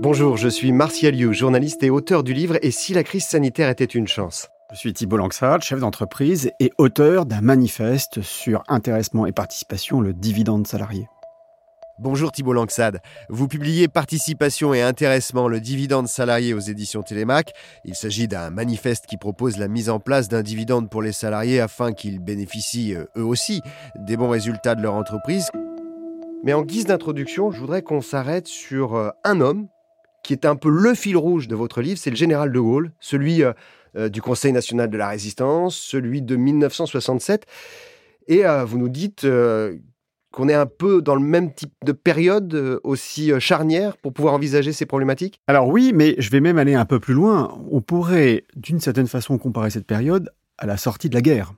Bonjour, je suis Martial You, journaliste et auteur du livre Et si la crise sanitaire était une chance? Je suis Thibault Langsat, chef d'entreprise et auteur d'un manifeste sur intéressement et participation, le dividende salarié. Bonjour Thibault Langsad. Vous publiez Participation et intéressement, le dividende salarié aux éditions Télémac. Il s'agit d'un manifeste qui propose la mise en place d'un dividende pour les salariés afin qu'ils bénéficient euh, eux aussi des bons résultats de leur entreprise. Mais en guise d'introduction, je voudrais qu'on s'arrête sur euh, un homme qui est un peu le fil rouge de votre livre, c'est le général de Gaulle, celui euh, du Conseil national de la résistance, celui de 1967. Et vous nous dites qu'on est un peu dans le même type de période euh, aussi euh, charnière pour pouvoir envisager ces problématiques? Alors oui, mais je vais même aller un peu plus loin. On pourrait d'une certaine façon comparer cette période à la sortie de la guerre.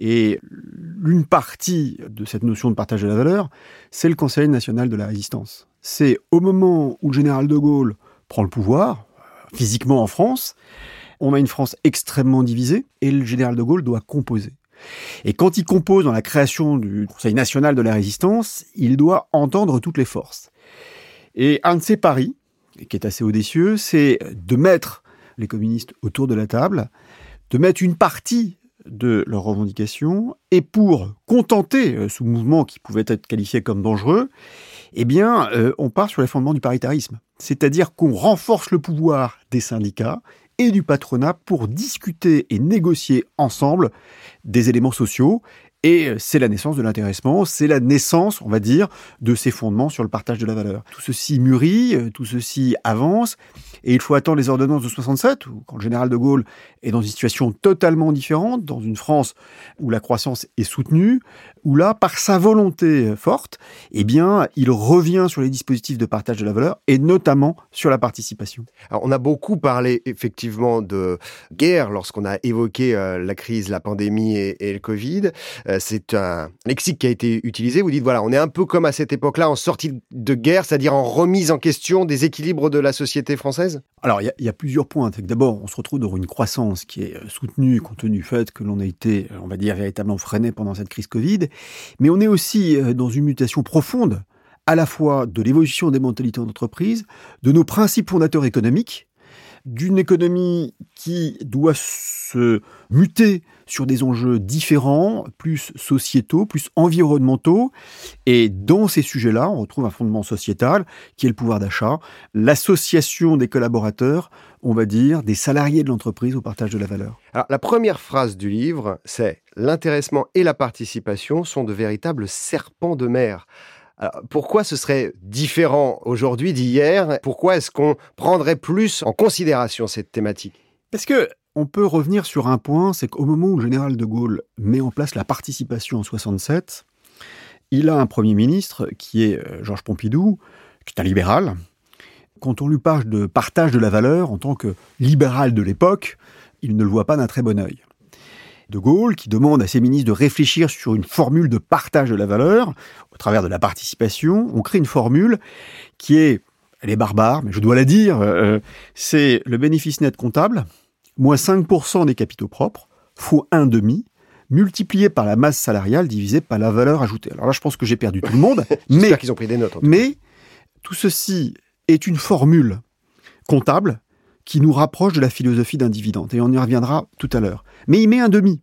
Et l'une partie de cette notion de partage de la valeur, c'est le Conseil national de la résistance. C'est au moment où le général de Gaulle prend le pouvoir, physiquement en France, on a une France extrêmement divisée et le général de Gaulle doit composer. Et quand il compose dans la création du Conseil national de la résistance, il doit entendre toutes les forces. Et un de ses paris, qui est assez audacieux, c'est de mettre les communistes autour de la table, de mettre une partie de leurs revendications, et pour contenter euh, ce mouvement qui pouvait être qualifié comme dangereux, eh bien, euh, on part sur les fondements du paritarisme. C'est-à-dire qu'on renforce le pouvoir des syndicats et du patronat pour discuter et négocier ensemble des éléments sociaux. Et euh, c'est la naissance de l'intéressement, c'est la naissance, on va dire, de ces fondements sur le partage de la valeur. Tout ceci mûrit, euh, tout ceci avance, et il faut attendre les ordonnances de 67, où quand le général de Gaulle est dans une situation totalement différente, dans une France où la croissance est soutenue, où là, par sa volonté forte, eh bien, il revient sur les dispositifs de partage de la valeur et notamment sur la participation. Alors, on a beaucoup parlé effectivement de guerre lorsqu'on a évoqué euh, la crise, la pandémie et, le Covid. Euh, c'est un lexique qui a été utilisé. Vous dites voilà, on est un peu comme à cette époque-là en sortie de guerre, c'est-à-dire en remise en question des équilibres de la société française? Alors, il y, a plusieurs points. D'abord, on se retrouve dans une croissance qui est euh, soutenue compte tenu du fait que l'on a été, on va dire, véritablement freiné pendant cette crise Covid. Mais on est aussi euh, dans une mutation profonde, à la fois de l'évolution des mentalités d'entreprise, de nos principes fondateurs économiques, d'une économie qui doit se muter sur des enjeux différents, plus sociétaux, plus environnementaux. Et dans ces sujets-là, on retrouve un fondement sociétal qui est le pouvoir d'achat, l'association des collaborateurs, on va dire, des salariés de l'entreprise au partage de la valeur. Alors, la première phrase du livre, c'est L'intéressement et la participation sont de véritables serpents de mer pourquoi ce serait différent aujourd'hui d'hier? Pourquoi est-ce qu'on prendrait plus en considération cette thématique? Parce que on peut revenir sur un point, c'est qu'au moment où le général de Gaulle met en place la participation en 67, il a un premier ministre qui est euh, Georges Pompidou, qui est un libéral. Quand on lui parle de partage de la valeur en tant que libéral de l'époque, il ne le voit pas d'un très bon œil de Gaulle qui demande à ses ministres de réfléchir sur une formule de partage de la valeur au travers de la participation. On crée une formule qui est, elle est barbare, mais je dois la dire, euh, c'est le bénéfice net comptable, moins 5% des capitaux propres, fois un demi, multiplié par la masse salariale divisé par la valeur ajoutée. Alors là, je pense que j'ai perdu tout le monde. mais qu'ils ont pris des notes. mais tout ceci est une formule comptable qui nous rapproche de la philosophie d'un dividende. Et on y reviendra tout à l'heure. Mais il met un demi.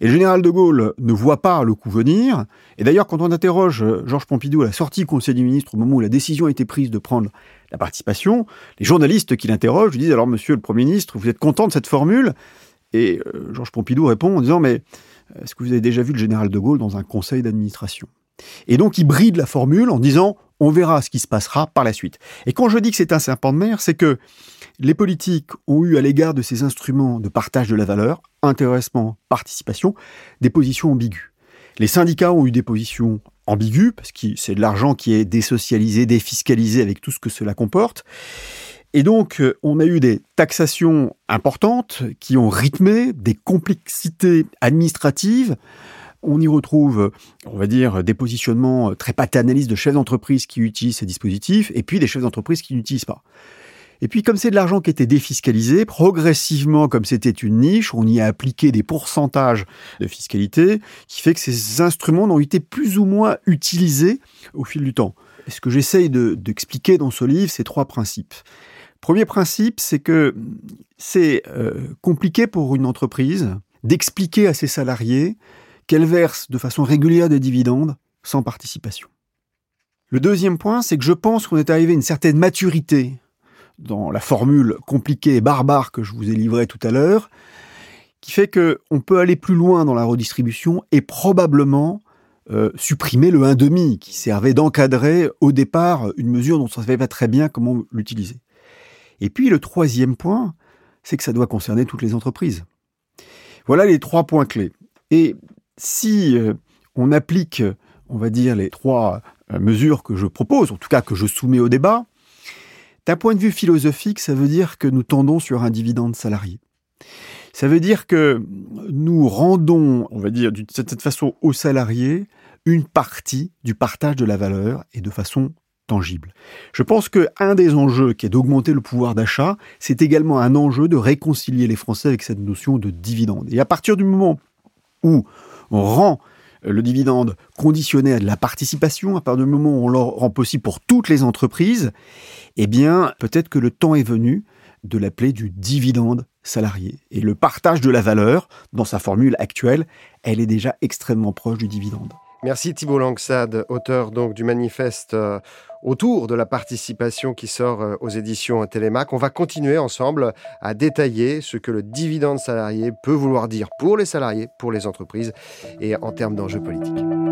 Et le général de Gaulle ne voit pas le coup venir. Et d'ailleurs, quand on interroge Georges Pompidou à la sortie du Conseil des ministres, au moment où la décision a été prise de prendre la participation, les journalistes qui l'interrogent lui disent alors, monsieur le Premier ministre, vous êtes content de cette formule? Et euh, Georges Pompidou répond en disant mais est-ce que vous avez déjà vu le général de Gaulle dans un conseil d'administration? Et donc, il bride la formule en disant on verra ce qui se passera par la suite. Et quand je dis que c'est un serpent de mer, c'est que les politiques ont eu à l'égard de ces instruments de partage de la valeur, intéressement, participation, des positions ambiguës. Les syndicats ont eu des positions ambiguës, parce que c'est de l'argent qui est désocialisé, défiscalisé avec tout ce que cela comporte. Et donc, euh, on a eu des taxations importantes qui ont rythmé des complexités administratives. On y retrouve, on va dire, des positionnements très paternalistes de chefs d'entreprise qui utilisent ces dispositifs, et puis des chefs d'entreprise qui n'utilisent pas. Et puis comme c'est de l'argent qui était défiscalisé, progressivement, comme c'était une niche, on y a appliqué des pourcentages de fiscalité, qui fait que ces instruments n'ont été plus ou moins utilisés au fil du temps. Ce que j'essaye d'expliquer dans ce livre, c'est trois principes. Premier principe, c'est que c'est euh, compliqué pour une entreprise d'expliquer à ses salariés qu'elle verse de façon régulière des dividendes sans participation. Le deuxième point, c'est que je pense qu'on est arrivé à une certaine maturité dans la formule compliquée et barbare que je vous ai livrée tout à l'heure, qui fait qu'on peut aller plus loin dans la redistribution et probablement euh, supprimer le 1,5 qui servait d'encadrer au départ une mesure dont on ne savait pas très bien comment l'utiliser. Et puis le troisième point, c'est que ça doit concerner toutes les entreprises. Voilà les trois points clés. Et si euh, on applique, on va dire, les trois euh, mesures que je propose, en tout cas que je soumets au débat, d'un point de vue philosophique, ça veut dire que nous tendons sur un dividende salarié. Ça veut dire que nous rendons, on va dire, d'une certaine façon aux salariés une partie du partage de la valeur et de façon tangible. Je pense que un des enjeux qui est d'augmenter le pouvoir d'achat, c'est également un enjeu de réconcilier les Français avec cette notion de dividende. Et à partir du moment où on rend le dividende conditionné à de la participation, à partir du moment où on le rend possible pour toutes les entreprises, eh bien, peut-être que le temps est venu de l'appeler du dividende salarié. Et le partage de la valeur, dans sa formule actuelle, elle est déjà extrêmement proche du dividende. Merci Thibault Langsad, auteur donc du manifeste euh, autour de la participation qui sort euh, aux éditions Télémac. On va continuer ensemble à détailler ce que le dividende salarié peut vouloir dire pour les salariés, pour les entreprises et en termes d'enjeux politiques.